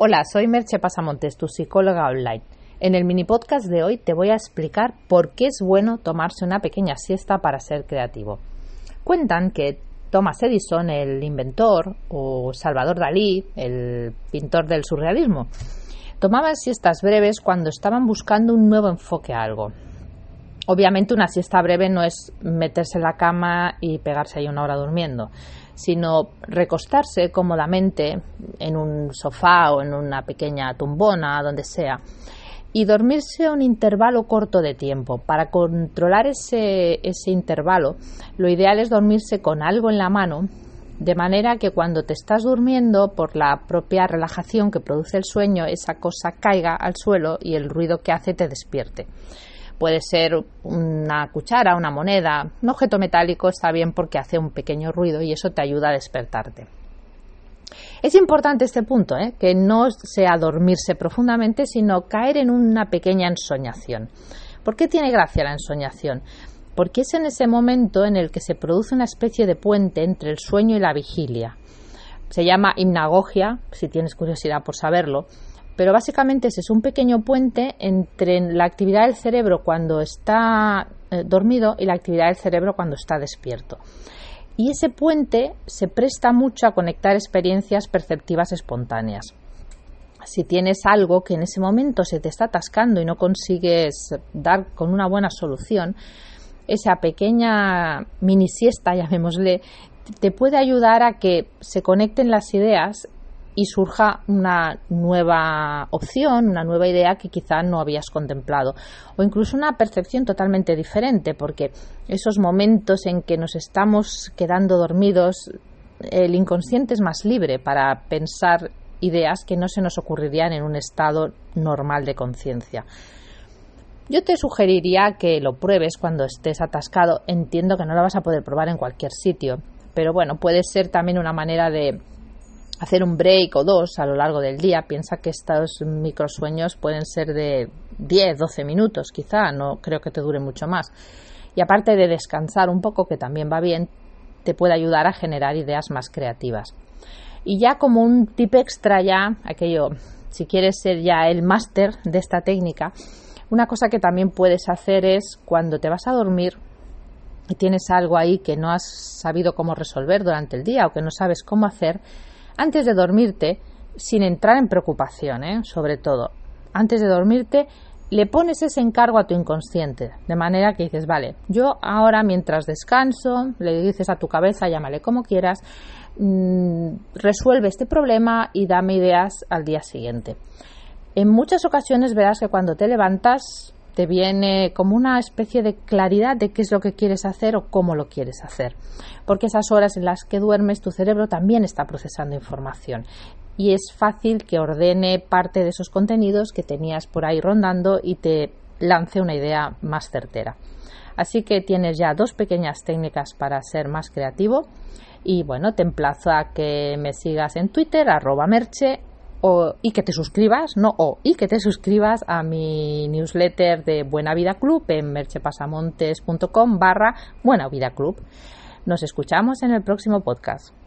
Hola, soy Merche Pasamontes, tu psicóloga online. En el mini podcast de hoy te voy a explicar por qué es bueno tomarse una pequeña siesta para ser creativo. Cuentan que Thomas Edison, el inventor, o Salvador Dalí, el pintor del surrealismo, tomaban siestas breves cuando estaban buscando un nuevo enfoque a algo. Obviamente una siesta breve no es meterse en la cama y pegarse ahí una hora durmiendo, sino recostarse cómodamente en un sofá o en una pequeña tumbona, donde sea, y dormirse un intervalo corto de tiempo. Para controlar ese, ese intervalo, lo ideal es dormirse con algo en la mano, de manera que cuando te estás durmiendo, por la propia relajación que produce el sueño, esa cosa caiga al suelo y el ruido que hace te despierte. Puede ser una cuchara, una moneda, un objeto metálico está bien porque hace un pequeño ruido y eso te ayuda a despertarte. Es importante este punto, ¿eh? que no sea dormirse profundamente, sino caer en una pequeña ensoñación. ¿Por qué tiene gracia la ensoñación? Porque es en ese momento en el que se produce una especie de puente entre el sueño y la vigilia. Se llama hipnagogia, si tienes curiosidad por saberlo, pero básicamente ese es un pequeño puente entre la actividad del cerebro cuando está eh, dormido y la actividad del cerebro cuando está despierto. Y ese puente se presta mucho a conectar experiencias perceptivas espontáneas. Si tienes algo que en ese momento se te está atascando y no consigues dar con una buena solución, esa pequeña mini siesta, llamémosle, te puede ayudar a que se conecten las ideas y surja una nueva opción, una nueva idea que quizá no habías contemplado o incluso una percepción totalmente diferente porque esos momentos en que nos estamos quedando dormidos el inconsciente es más libre para pensar ideas que no se nos ocurrirían en un estado normal de conciencia. Yo te sugeriría que lo pruebes cuando estés atascado. Entiendo que no lo vas a poder probar en cualquier sitio, pero bueno, puede ser también una manera de hacer un break o dos a lo largo del día. Piensa que estos microsueños pueden ser de 10, 12 minutos, quizá, no creo que te dure mucho más. Y aparte de descansar un poco, que también va bien, te puede ayudar a generar ideas más creativas. Y ya como un tip extra ya, aquello, si quieres ser ya el máster de esta técnica, una cosa que también puedes hacer es cuando te vas a dormir y tienes algo ahí que no has sabido cómo resolver durante el día o que no sabes cómo hacer, antes de dormirte, sin entrar en preocupación, ¿eh? sobre todo, antes de dormirte, le pones ese encargo a tu inconsciente, de manera que dices, vale, yo ahora mientras descanso, le dices a tu cabeza, llámale como quieras, mm, resuelve este problema y dame ideas al día siguiente. En muchas ocasiones verás que cuando te levantas te viene como una especie de claridad de qué es lo que quieres hacer o cómo lo quieres hacer. Porque esas horas en las que duermes tu cerebro también está procesando información y es fácil que ordene parte de esos contenidos que tenías por ahí rondando y te lance una idea más certera. Así que tienes ya dos pequeñas técnicas para ser más creativo y bueno, te emplazo a que me sigas en Twitter, arroba merche o, y que te suscribas, no o, y que te suscribas a mi newsletter de Buena Vida Club en merchepasamontes.com barra Buena Vida Club. Nos escuchamos en el próximo podcast.